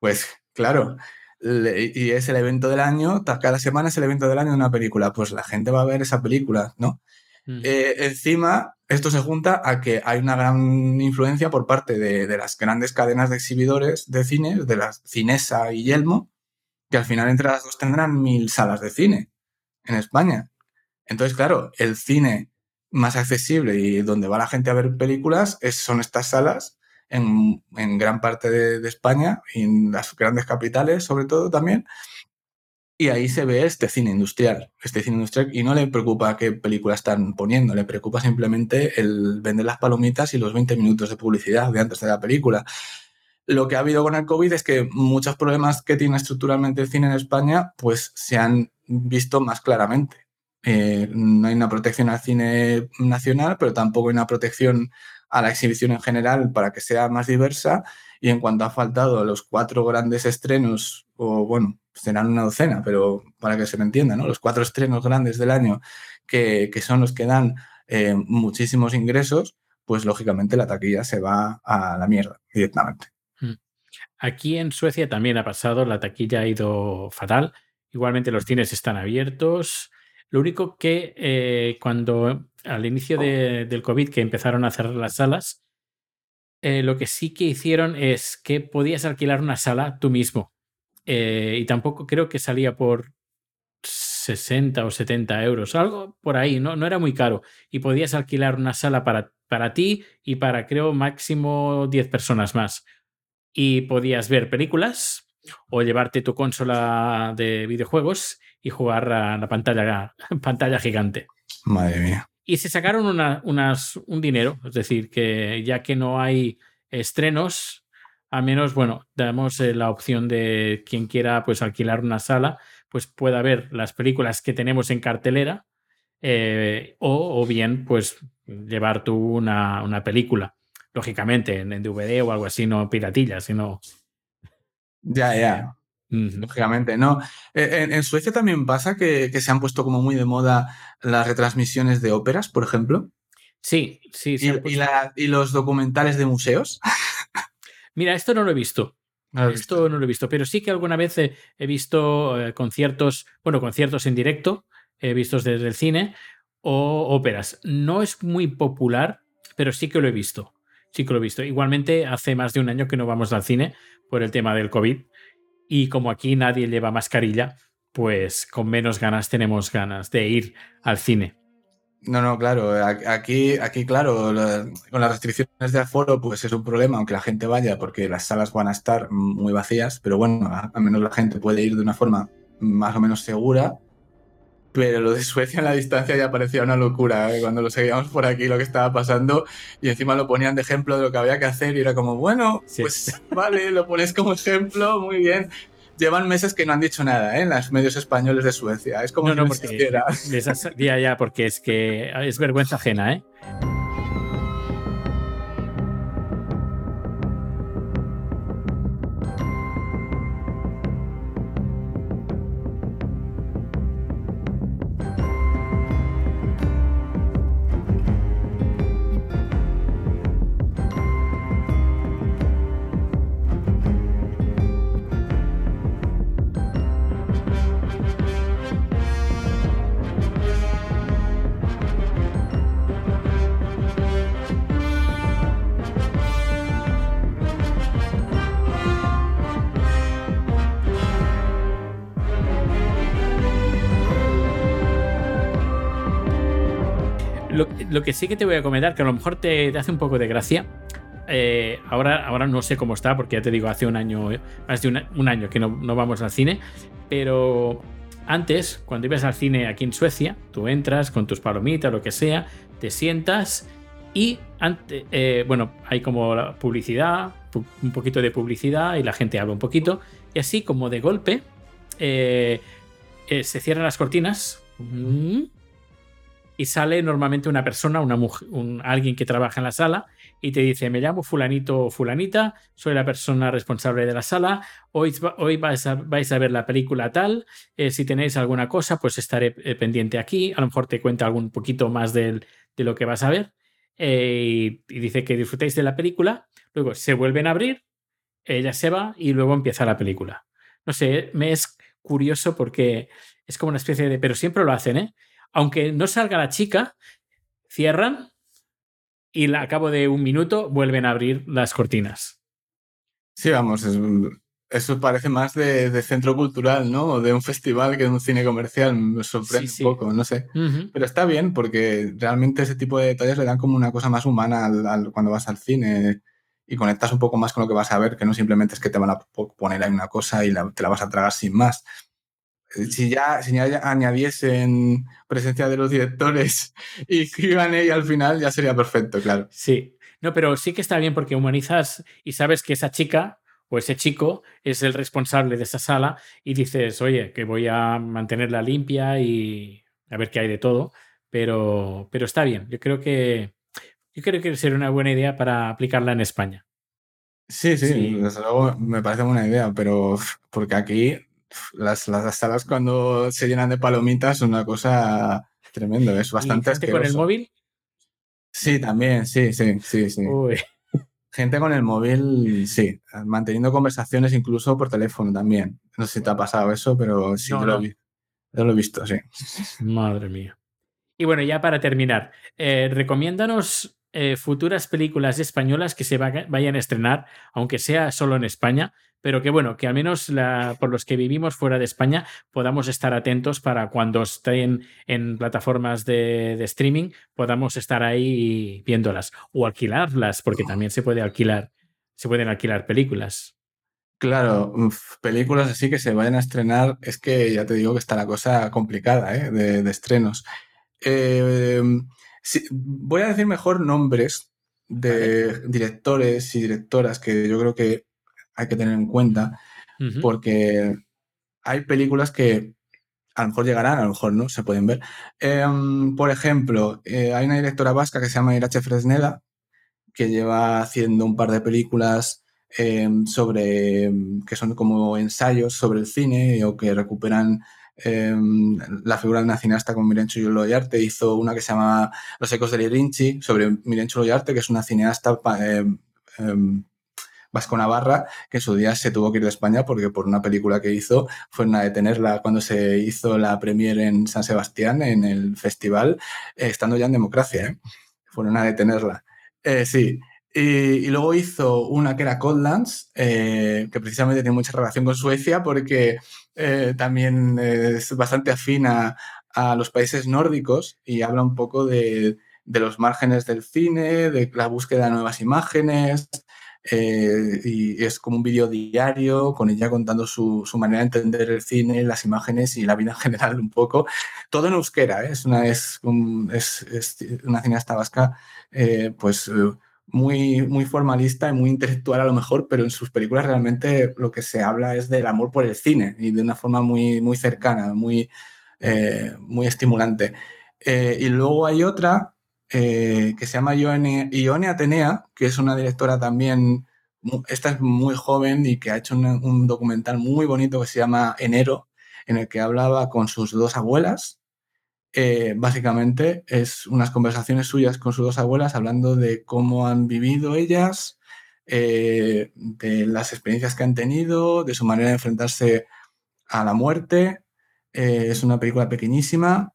pues claro, y es el evento del año, cada semana es el evento del año de una película, pues la gente va a ver esa película, ¿no? Eh, encima, esto se junta a que hay una gran influencia por parte de, de, las grandes cadenas de exhibidores de cine, de las Cinesa y Yelmo, que al final entre las dos tendrán mil salas de cine en España. Entonces, claro, el cine más accesible y donde va la gente a ver películas son estas salas en, gran parte de, España y en las grandes capitales sobre todo también. Y ahí se ve este cine industrial, este cine industrial, y no le preocupa qué película están poniendo, le preocupa simplemente el vender las palomitas y los 20 minutos de publicidad de antes de la película. Lo que ha habido con el COVID es que muchos problemas que tiene estructuralmente el cine en España, pues se han visto más claramente. Eh, no hay una protección al cine nacional, pero tampoco hay una protección a la exhibición en general para que sea más diversa. Y en cuanto ha faltado los cuatro grandes estrenos, o bueno, serán una docena, pero para que se me entienda, ¿no? Los cuatro estrenos grandes del año que, son los que dan eh, muchísimos ingresos, pues lógicamente la taquilla se va a la mierda directamente. Aquí en Suecia también ha pasado, la taquilla ha ido fatal. Igualmente los cines están abiertos. Lo único que eh, cuando al inicio del COVID que empezaron a cerrar las salas, eh, lo que sí que hicieron es que podías alquilar una sala tú mismo. Eh, y tampoco creo que salía por 60 o 70 euros, algo por ahí, no, no era muy caro. Y podías alquilar una sala para, para ti y para, creo, máximo 10 personas más. Y podías ver películas o llevarte tu consola de videojuegos y jugar a la pantalla, pantalla gigante. Madre mía. Y se sacaron unas, un dinero, es decir, que ya que no hay estrenos, al menos, bueno, damos eh, la opción de quien quiera pues alquilar una sala, pues pueda ver las películas que tenemos en cartelera eh, o, bien pues llevar tú una, una película, lógicamente en, DVD o algo así, no piratilla, sino... Ya, ya. Lógicamente, no. Eh, en, Suecia también pasa que, se han puesto como muy de moda las retransmisiones de óperas, por ejemplo. Sí, sí. sí y, los documentales de museos. Mira, esto no lo he visto. esto no lo he visto, pero sí que alguna vez he, visto eh, conciertos, bueno, conciertos en directo, he vistos desde el cine, o óperas. No es muy popular, pero sí que lo he visto. Sí que lo he visto. Igualmente, hace más de un año que no vamos al cine por el tema del COVID y como aquí nadie lleva mascarilla, pues con menos ganas tenemos ganas de ir al cine. No, no, claro. Aquí, aquí claro, con las restricciones de aforo, pues es un problema, aunque la gente vaya, porque las salas van a estar muy vacías, pero bueno, al menos la gente puede ir de una forma más o menos segura pero lo de Suecia en la distancia ya parecía una locura, ¿eh? cuando lo seguíamos por aquí, lo que estaba pasando, y encima lo ponían de ejemplo de lo que había que hacer, y era como, bueno, pues vale, lo pones como ejemplo, muy bien. Llevan meses que no han dicho nada ¿eh? en los medios españoles de Suecia. Es como no, no, si ya, ya, porque es que es vergüenza ajena, ¿eh? Sí que te voy a comentar, que a lo mejor te, hace un poco de gracia. Eh, ahora, ahora no sé cómo está, porque ya te digo, hace un año, más de un, año que no, vamos al cine. Pero antes, cuando ibas al cine aquí en Suecia, tú entras con tus palomitas, lo que sea, te sientas y antes, eh, bueno, hay como publicidad, un poquito de publicidad y la gente habla un poquito. Y así como de golpe, eh, se cierran las cortinas y sale normalmente una persona, una mujer, alguien que trabaja en la sala y te dice, me llamo fulanito o fulanita, soy la persona responsable de la sala, hoy, hoy vais, a, ver la película tal, eh, si tenéis alguna cosa, pues estaré eh, pendiente aquí, a lo mejor te cuenta algún poquito más de lo que vas a ver, eh, y, dice que disfrutéis de la película, luego se vuelven a abrir, ella se va y luego empieza la película. No sé, me es curioso porque es como una especie de... Pero siempre lo hacen, ¿eh? Aunque no salga la chica, cierran y a cabo de un minuto vuelven a abrir las cortinas. Sí, vamos, eso parece más de, centro cultural, ¿no? O de un festival que de un cine comercial. Me sorprende un poco, no sé. Pero está bien porque realmente ese tipo de detalles le dan como una cosa más humana al, cuando vas al cine y conectas un poco más con lo que vas a ver, que no simplemente es que te van a poner ahí una cosa y te la vas a tragar sin más. Eh, si ya, si ya añadiesen presencia de los directores y escriban ahí al final, ya sería perfecto, claro. Sí, no, pero sí que está bien porque humanizas y sabes que esa chica o ese chico es el responsable de esa sala y dices, oye, que voy a mantenerla limpia y a ver qué hay de todo, pero, pero está bien. Yo creo que yo creo que sería una buena idea para aplicarla en España. Sí, sí, desde luego me parece buena idea, pero porque aquí las, las salas cuando se llenan de palomitas son una cosa tremenda, es bastante ¿Y gente con el móvil? Sí, también, sí, sí, sí, sí. Gente con el móvil, sí, manteniendo conversaciones incluso por teléfono también. No sé si te ha pasado eso, pero sí, yo, Lo, lo, he visto, sí. Madre mía. Y bueno, ya para terminar, eh, recomiéndanos eh, futuras películas españolas que se vayan a estrenar, aunque sea solo en España, pero que bueno, que al menos por los que vivimos fuera de España podamos estar atentos para cuando estén en plataformas de, streaming, podamos estar ahí viéndolas o alquilarlas, porque también se puede alquilar, se pueden alquilar películas. Claro, películas así que se vayan a estrenar, es que ya te digo que está la cosa complicada ¿eh? de, estrenos. Eh, voy a decir mejor nombres de directores y directoras que yo creo que hay que tener en cuenta, porque hay películas que a lo mejor llegarán, a lo mejor no, se pueden ver. Em, por ejemplo, eh, hay una directora vasca que se llama Irache Fresneda, que lleva haciendo un par de películas em, sobre que son como ensayos sobre el cine o que recuperan Em, la figura de una cineasta como Mirencho Loyarte hizo una que se llama Los ecos de Lirinchi sobre Mirencho Loyarte, que es una cineasta eh, vasco-navarra que en su día se tuvo que ir de España porque por una película que hizo fue una detenerla cuando se hizo la premiere en San Sebastián en el festival, eh, estando ya en democracia. ¿eh? Fueron a detenerla. Eh, sí, y, luego hizo una que era Coldlands, eh, que precisamente tiene mucha relación con Suecia porque también es bastante afina a los países nórdicos y habla un poco de, los márgenes del cine, de la búsqueda de nuevas imágenes. Eh, y es como un vídeo diario con ella contando su, manera de entender el cine, las imágenes y la vida en general un poco. Todo en euskera, es, una, es, es, una cineasta vasca pues muy, muy formalista y muy intelectual a lo mejor, pero en sus películas realmente lo que se habla es del amor por el cine y de una forma muy, muy cercana, muy, eh, muy estimulante. Eh, y luego hay otra eh, que se llama Ione, Atenea, que es una directora también, esta es muy joven y que ha hecho un documental muy bonito que se llama Enero, en el que hablaba con sus dos abuelas, eh, básicamente es unas conversaciones suyas con sus dos abuelas hablando de cómo han vivido ellas, eh, de las experiencias que han tenido, de su manera de enfrentarse a la muerte. Es una película pequeñísima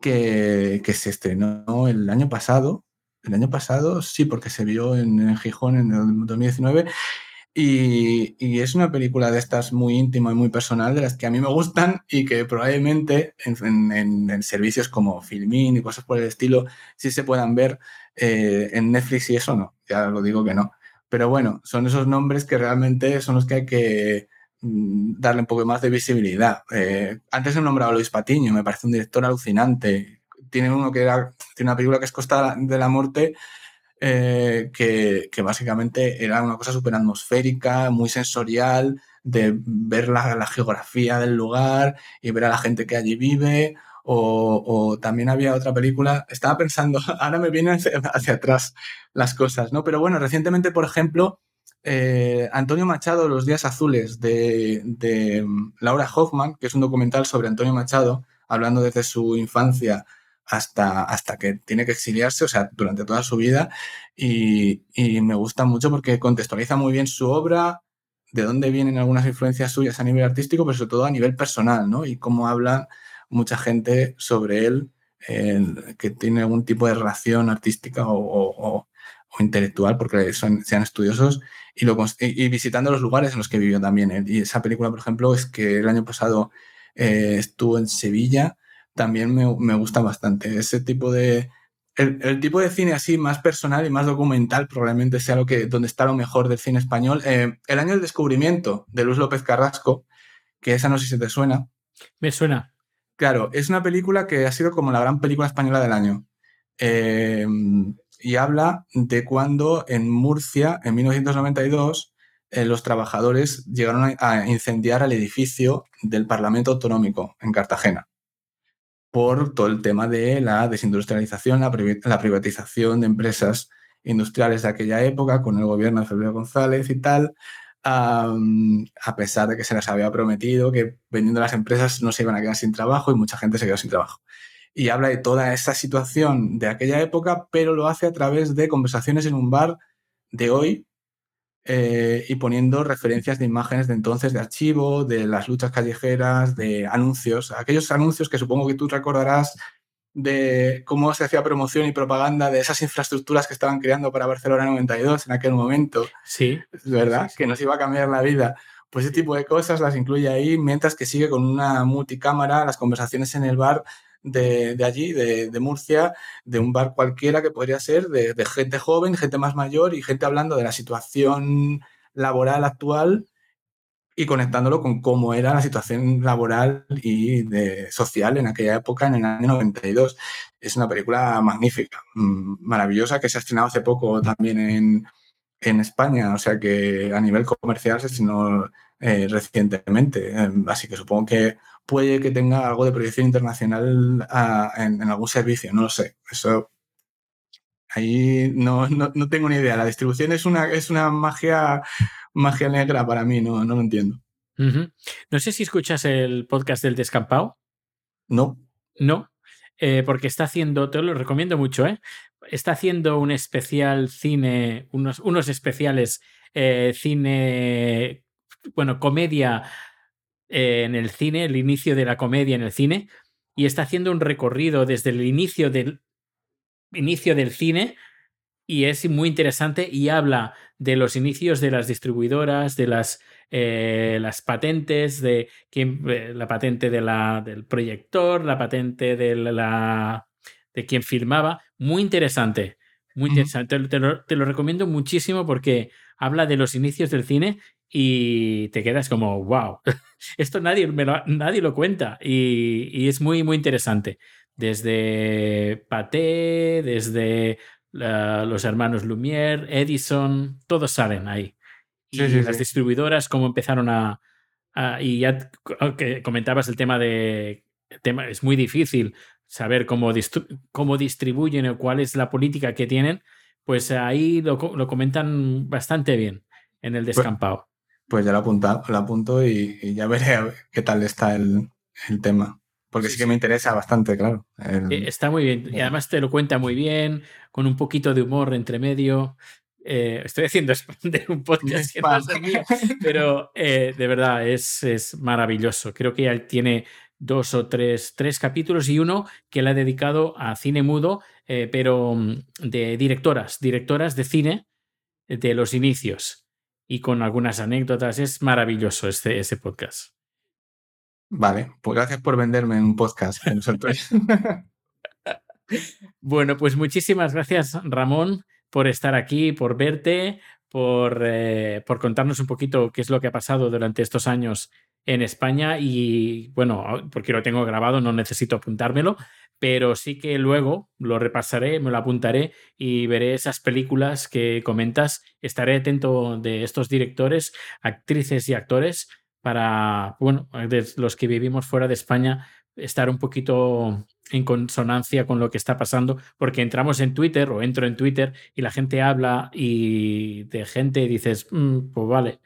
que, se estrenó el año pasado. El año pasado, sí, porque se vio en, Gijón en el 2019 y, es una película de estas muy íntima y muy personal, de las que a mí me gustan y que probablemente en, servicios como Filmin y cosas por el estilo sí se puedan ver eh, en Netflix y eso no, ya lo digo que no. Pero bueno, son esos nombres que realmente son los que hay que darle un poco más de visibilidad. Eh, antes he nombrado a Luis Patiño, me parece un director alucinante. Tiene uno que era, tiene una película que es Costa de la Muerte eh, que, básicamente era una cosa súper atmosférica, muy sensorial, de ver la, geografía del lugar y ver a la gente que allí vive, O, también había otra película, estaba pensando, ahora me vienen hacia, atrás las cosas, ¿no? Pero bueno, recientemente, por ejemplo, eh, Antonio Machado, Los Días Azules, de, mm, Laura Hoffman, que es un documental sobre Antonio Machado, hablando desde su infancia hasta, hasta que tiene que exiliarse, o sea, durante toda su vida, y, y me gusta mucho porque contextualiza muy bien su obra, de dónde vienen algunas influencias suyas a nivel artístico, pero sobre todo a nivel personal, ¿no? Y cómo habla mucha gente sobre él que tiene algún tipo de relación artística o, intelectual, porque son, sean estudiosos, y, lo, y, visitando los lugares en los que vivió también él. Y esa película, por ejemplo, es que el año pasado eh, estuvo en Sevilla, también me, me, gusta bastante. Ese tipo de... El, tipo de cine así más personal y más documental probablemente sea lo que donde está lo mejor del cine español. Eh, el año del descubrimiento de Luis López Carrasco, que esa no sé si te suena. Me suena. Claro, es una película que ha sido como la gran película española del año. Y habla de cuando en Murcia, en 1992, eh, los trabajadores llegaron a, incendiar el edificio del Parlamento Autonómico en Cartagena por todo el tema de la desindustrialización, la, la privatización de empresas industriales de aquella época con el gobierno de Felipe González y tal a pesar de que se les había prometido que vendiendo las empresas no se iban a quedar sin trabajo y mucha gente se quedó sin trabajo. Y habla de toda esa situación de aquella época, pero lo hace a través de conversaciones en un bar de hoy eh, y poniendo referencias de imágenes de entonces, de archivo, de las luchas callejeras, de anuncios, aquellos anuncios que supongo que tú recordarás de cómo se hacía promoción y propaganda de esas infraestructuras que estaban creando para Barcelona 92 en aquel momento. Sí. ¿Verdad? Que nos iba a cambiar la vida. Pues ese tipo de cosas las incluye ahí, mientras que sigue con una multicámara las conversaciones en el bar de, allí, de, de, Murcia, de un bar cualquiera que podría ser de, gente joven, gente más mayor y gente hablando de la situación laboral actual y conectándolo con cómo era la situación laboral y social en aquella época, en el año 92. Es una película magnífica, mm, maravillosa, que se ha estrenado hace poco también en, en España, o sea que a nivel comercial se estrenó eh, recientemente. Em, así que supongo que puede que tenga algo de proyección internacional a, en, en, algún servicio, no lo sé. Eso ahí no, no, no, tengo ni idea. La distribución es una, es una magia magia negra para mí, no, no lo entiendo. Uh -huh. No sé si escuchas el podcast del Descampado. No. No, eh, porque está haciendo, te lo recomiendo mucho, ¿eh? Está haciendo un especial cine, unos, unos especiales eh, cine, bueno, comedia eh, en el cine, el inicio de la comedia en el cine, y está haciendo un recorrido desde el inicio del inicio del cine y es muy interesante y habla de los inicios de las distribuidoras, de las, eh, las patentes, de quién, eh, la patente de la, del proyector, la patente de, la, de quien filmaba. Muy interesante, muy interesante. Uh -huh. te, lo, te, lo, recomiendo muchísimo porque habla de los inicios del cine y te quedas como, wow, esto nadie, me lo, nadie lo cuenta y, y es muy, muy interesante. Desde Paté, desde la, los hermanos Lumière, Edison, todos salen ahí. Y sí, sí, las sí. distribuidoras, cómo empezaron a, a, Y ya que comentabas el tema de. Tema, es muy difícil saber cómo, cómo distribuyen o cuál es la política que tienen. Pues ahí lo, lo comentan bastante bien en el descampado. Pues, pues ya lo, apunta, lo apunto y, y, ya veré qué tal está el, el tema. Porque sí, sí, que me interesa bastante, claro. El... Eh, está muy bien. Y además te lo cuenta muy bien, con un poquito de humor entre medio. Eh, estoy haciendo de un podcast que no es mío, pero eh, de verdad es, es, maravilloso. Creo que ya tiene dos o tres, tres capítulos y uno que le ha dedicado a cine mudo, eh, pero mm, de directoras, directoras de cine de los inicios y con algunas anécdotas. Es maravilloso este, ese podcast. Vale, pues gracias por venderme un podcast. bueno, pues muchísimas gracias, Ramón, por estar aquí, por verte, por, eh, por contarnos un poquito qué es lo que ha pasado durante estos años en España y bueno, porque lo tengo grabado, no necesito apuntármelo, pero sí que luego lo repasaré, me lo apuntaré y veré esas películas que comentas. Estaré atento de estos directores, actrices y actores para, bueno, de los que vivimos fuera de España, estar un poquito en consonancia con lo que está pasando, porque entramos en Twitter o entro en Twitter y la gente habla y de gente dices, mm, pues vale,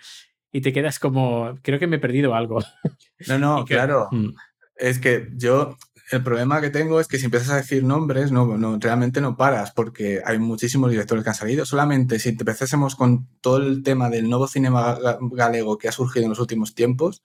y te quedas como, creo que me he perdido algo. No, no, claro. Mm. Es que yo, el problema que tengo es que si empiezas a decir nombres, no, no, realmente no paras, porque hay muchísimos directores que han salido. Solamente si empezásemos con todo el tema del nuevo cinema galego que ha surgido en los últimos tiempos,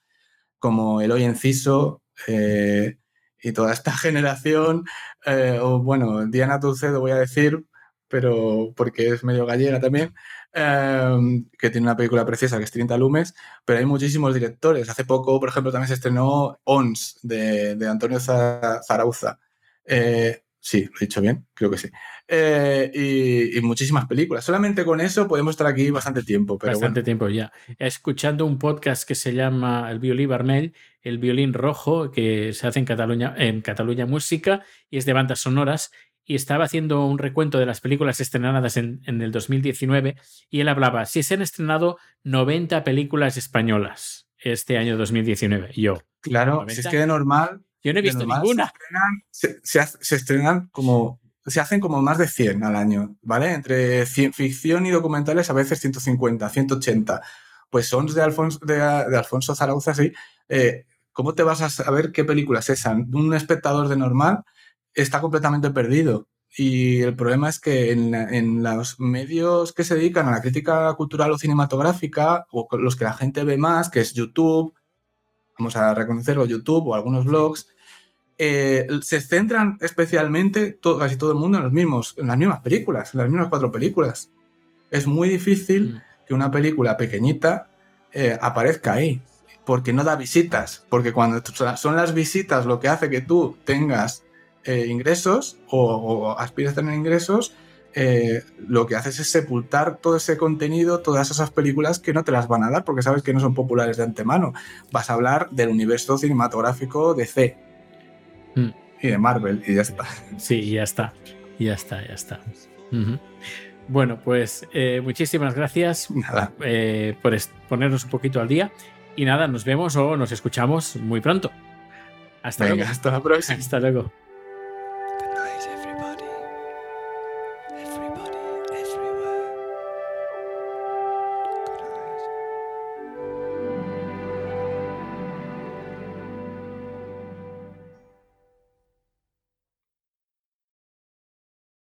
como Eloy Enciso, eh, y toda esta generación, eh, o bueno, Diana Dulcedo voy a decir, pero porque es medio gallega también, em, que tiene una película preciosa que es 30 Lumes, pero hay muchísimos directores. Hace poco, por ejemplo, también se estrenó ONS de, Antonio Zarauza. Eh, sí, lo he dicho bien, creo que sí. Eh, y, muchísimas películas. Solamente con eso podemos estar aquí bastante tiempo. Pero bastante tiempo ya. Escuchando un podcast que se llama El Violín Vermell, el violín rojo, que se hace en Cataluña, en Cataluña Música y es de bandas sonoras. Y estaba haciendo un recuento de las películas estrenadas en, el 2019 y él hablaba, si se han estrenado 90 películas españolas este año 2019. Y yo. Claro, si es que de normal. Yo no he visto ninguna. se estrenan como se hacen como más de 100 al año, ¿vale? Entre ficción y documentales a veces 150, 180. Pues son de Alfonso, de, Alfonso Zarauza, sí. Eh, ¿Cómo te vas a saber qué película es esa? Un espectador de normal está completamente perdido. Y el problema es que en, en, los medios que se dedican a la crítica cultural o cinematográfica, o los que la gente ve más, que es YouTube, vamos a reconocerlo, YouTube o algunos blogs, eh, se centran especialmente casi todo el mundo en, los mismos, en las mismas películas, en las mismas cuatro películas. Es muy difícil mm. que una película pequeñita eh, aparezca ahí, porque no da visitas, porque cuando son las visitas lo que hace que tú tengas eh, ingresos o, aspires a tener ingresos, lo que haces es sepultar todo ese contenido, todas esas películas que no te las van a dar porque sabes que no son populares de antemano. Vas a hablar del universo cinematográfico de C, Mm. Y de Marvel, y ya está. Sí, ya está. Ya está, ya está. Bueno, pues eh, muchísimas gracias eh, por ponernos un poquito al día. Y nada, nos vemos o nos escuchamos muy pronto. Hasta luego. Hasta la próxima. Hasta luego.